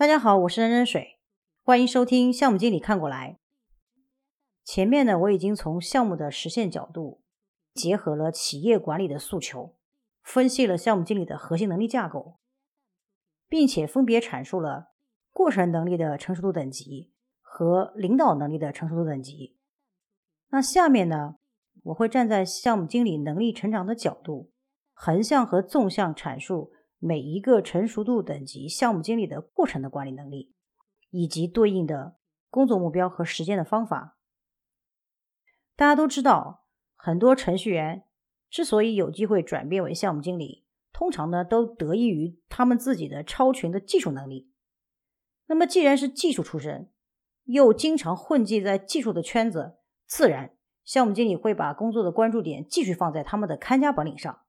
大家好，我是任任水，欢迎收听项目经理看过来。前面呢，我已经从项目的实现角度，结合了企业管理的诉求，分析了项目经理的核心能力架构，并且分别阐述了过程能力的成熟度等级和领导能力的成熟度等级。那下面呢，我会站在项目经理能力成长的角度，横向和纵向阐述。每一个成熟度等级项目经理的过程的管理能力，以及对应的工作目标和实践的方法。大家都知道，很多程序员之所以有机会转变为项目经理，通常呢都得益于他们自己的超群的技术能力。那么，既然是技术出身，又经常混迹在技术的圈子，自然项目经理会把工作的关注点继续放在他们的看家本领上。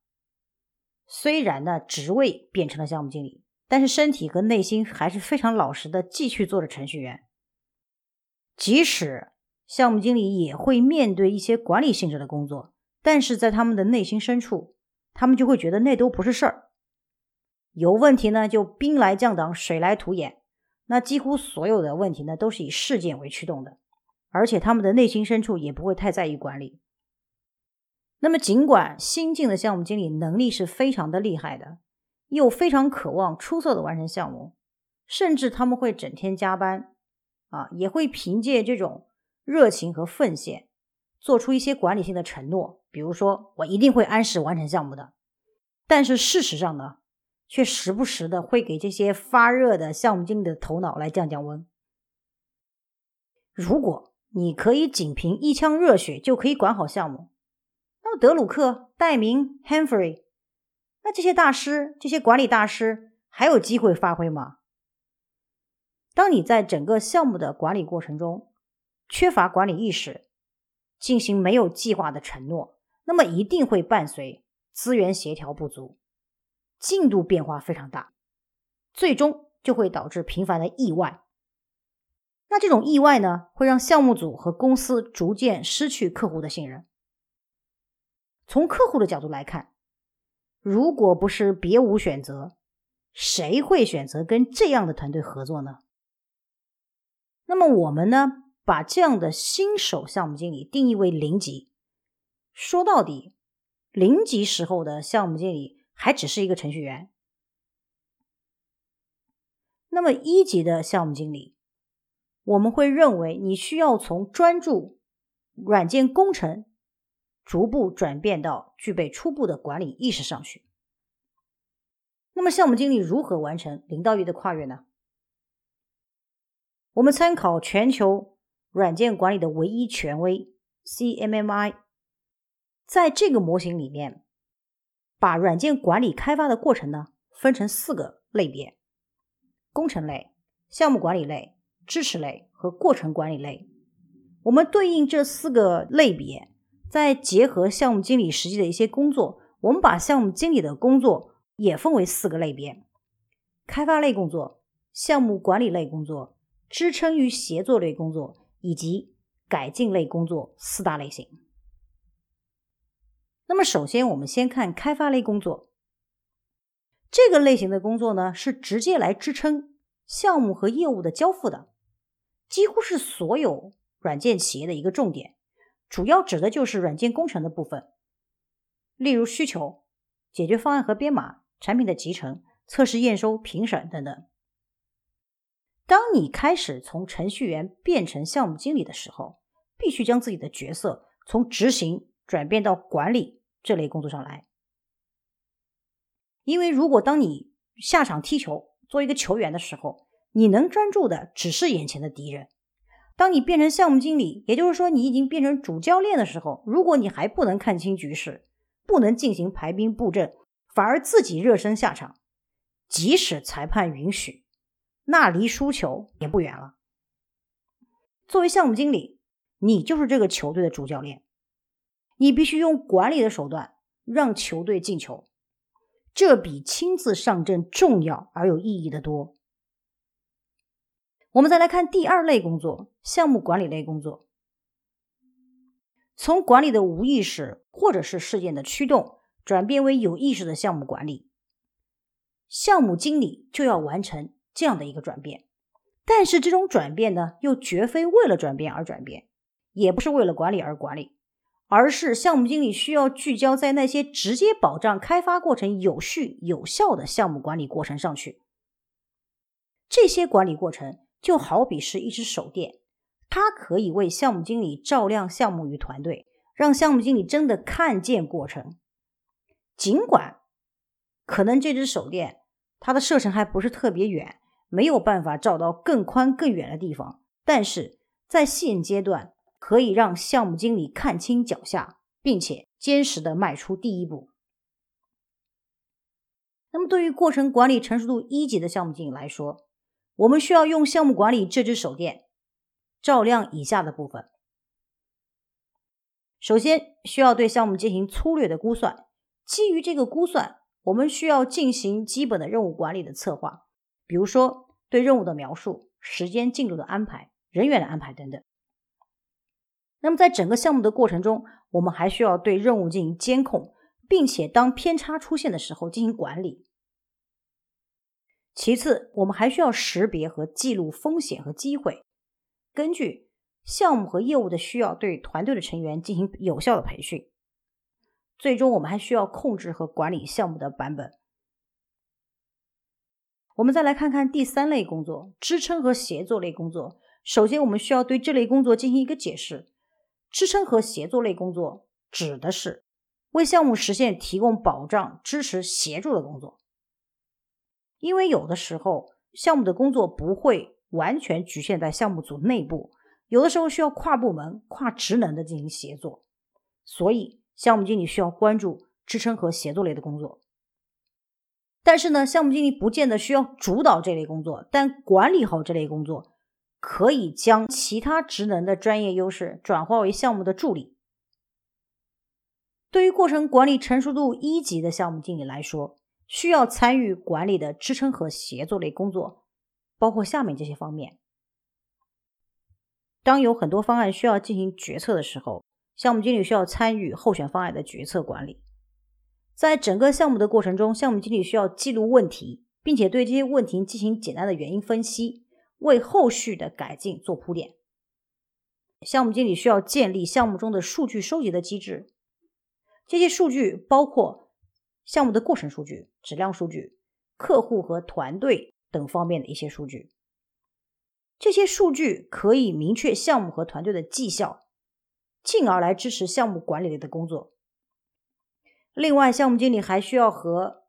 虽然呢，职位变成了项目经理，但是身体和内心还是非常老实的，继续做着程序员。即使项目经理也会面对一些管理性质的工作，但是在他们的内心深处，他们就会觉得那都不是事儿。有问题呢，就兵来将挡，水来土掩。那几乎所有的问题呢，都是以事件为驱动的，而且他们的内心深处也不会太在意管理。那么，尽管新进的项目经理能力是非常的厉害的，又非常渴望出色的完成项目，甚至他们会整天加班，啊，也会凭借这种热情和奉献，做出一些管理性的承诺，比如说我一定会按时完成项目的。但是事实上呢，却时不时的会给这些发热的项目经理的头脑来降降温。如果你可以仅凭一腔热血就可以管好项目，德鲁克、戴明、Henry，那这些大师、这些管理大师还有机会发挥吗？当你在整个项目的管理过程中缺乏管理意识，进行没有计划的承诺，那么一定会伴随资源协调不足、进度变化非常大，最终就会导致频繁的意外。那这种意外呢，会让项目组和公司逐渐失去客户的信任。从客户的角度来看，如果不是别无选择，谁会选择跟这样的团队合作呢？那么我们呢，把这样的新手项目经理定义为零级。说到底，零级时候的项目经理还只是一个程序员。那么一级的项目经理，我们会认为你需要从专注软件工程。逐步转变到具备初步的管理意识上去。那么，项目经理如何完成零到一的跨越呢？我们参考全球软件管理的唯一权威 CMMI，在这个模型里面，把软件管理开发的过程呢分成四个类别：工程类、项目管理类、支持类和过程管理类。我们对应这四个类别。再结合项目经理实际的一些工作，我们把项目经理的工作也分为四个类别：开发类工作、项目管理类工作、支撑与协作类工作以及改进类工作四大类型。那么，首先我们先看开发类工作，这个类型的工作呢，是直接来支撑项目和业务的交付的，几乎是所有软件企业的一个重点。主要指的就是软件工程的部分，例如需求、解决方案和编码、产品的集成、测试、验收、评审等等。当你开始从程序员变成项目经理的时候，必须将自己的角色从执行转变到管理这类工作上来。因为如果当你下场踢球做一个球员的时候，你能专注的只是眼前的敌人。当你变成项目经理，也就是说你已经变成主教练的时候，如果你还不能看清局势，不能进行排兵布阵，反而自己热身下场，即使裁判允许，那离输球也不远了。作为项目经理，你就是这个球队的主教练，你必须用管理的手段让球队进球，这比亲自上阵重要而有意义的多。我们再来看第二类工作，项目管理类工作。从管理的无意识或者是事件的驱动，转变为有意识的项目管理，项目经理就要完成这样的一个转变。但是这种转变呢，又绝非为了转变而转变，也不是为了管理而管理，而是项目经理需要聚焦在那些直接保障开发过程有序有效的项目管理过程上去。这些管理过程就好比是一只手电，它可以为项目经理照亮项目与团队，让项目经理真的看见过程。尽管可能这只手电它的射程还不是特别远。没有办法照到更宽更远的地方，但是在现阶段可以让项目经理看清脚下，并且坚实的迈出第一步。那么，对于过程管理成熟度一级的项目经理来说，我们需要用项目管理这只手电照亮以下的部分。首先，需要对项目进行粗略的估算，基于这个估算，我们需要进行基本的任务管理的策划。比如说，对任务的描述、时间进度的安排、人员的安排等等。那么，在整个项目的过程中，我们还需要对任务进行监控，并且当偏差出现的时候进行管理。其次，我们还需要识别和记录风险和机会，根据项目和业务的需要，对团队的成员进行有效的培训。最终，我们还需要控制和管理项目的版本。我们再来看看第三类工作——支撑和协作类工作。首先，我们需要对这类工作进行一个解释。支撑和协作类工作指的是为项目实现提供保障、支持、协助的工作。因为有的时候项目的工作不会完全局限在项目组内部，有的时候需要跨部门、跨职能的进行协作，所以项目经理需要关注支撑和协作类的工作。但是呢，项目经理不见得需要主导这类工作，但管理好这类工作，可以将其他职能的专业优势转化为项目的助力。对于过程管理成熟度一级的项目经理来说，需要参与管理的支撑和协作类工作，包括下面这些方面：当有很多方案需要进行决策的时候，项目经理需要参与候选方案的决策管理。在整个项目的过程中，项目经理需要记录问题，并且对这些问题进行简单的原因分析，为后续的改进做铺垫。项目经理需要建立项目中的数据收集的机制，这些数据包括项目的过程数据、质量数据、客户和团队等方面的一些数据。这些数据可以明确项目和团队的绩效，进而来支持项目管理类的工作。另外，项目经理还需要和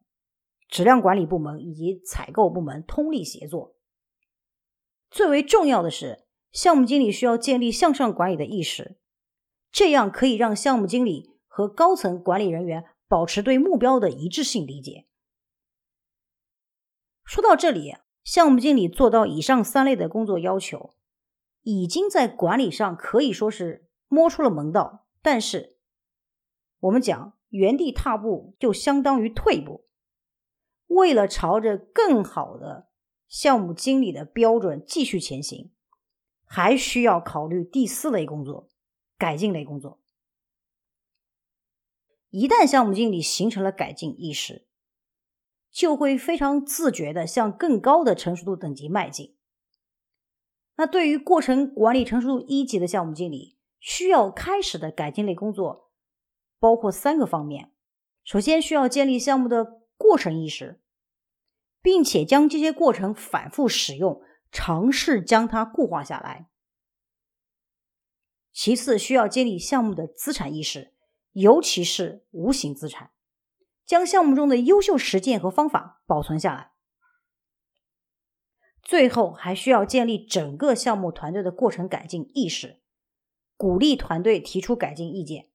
质量管理部门以及采购部门通力协作。最为重要的是，项目经理需要建立向上管理的意识，这样可以让项目经理和高层管理人员保持对目标的一致性理解。说到这里，项目经理做到以上三类的工作要求，已经在管理上可以说是摸出了门道。但是，我们讲。原地踏步就相当于退步。为了朝着更好的项目经理的标准继续前行，还需要考虑第四类工作——改进类工作。一旦项目经理形成了改进意识，就会非常自觉的向更高的成熟度等级迈进。那对于过程管理成熟度一级的项目经理，需要开始的改进类工作。包括三个方面，首先需要建立项目的过程意识，并且将这些过程反复使用，尝试将它固化下来。其次，需要建立项目的资产意识，尤其是无形资产，将项目中的优秀实践和方法保存下来。最后，还需要建立整个项目团队的过程改进意识，鼓励团队提出改进意见。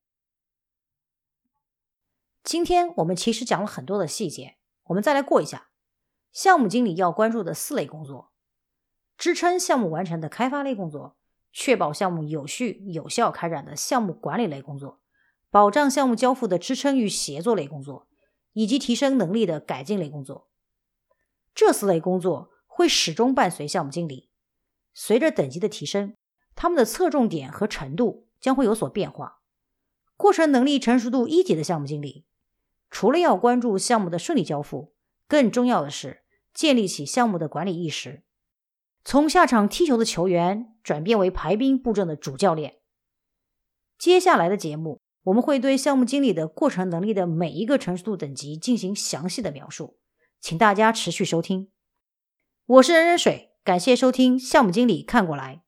今天我们其实讲了很多的细节，我们再来过一下项目经理要关注的四类工作：支撑项目完成的开发类工作，确保项目有序有效开展的项目管理类工作，保障项目交付的支撑与协作类工作，以及提升能力的改进类工作。这四类工作会始终伴随项目经理，随着等级的提升，他们的侧重点和程度将会有所变化。过程能力成熟度一级的项目经理。除了要关注项目的顺利交付，更重要的是建立起项目的管理意识，从下场踢球的球员转变为排兵布阵的主教练。接下来的节目，我们会对项目经理的过程能力的每一个成熟度等级进行详细的描述，请大家持续收听。我是任任水，感谢收听项目经理看过来。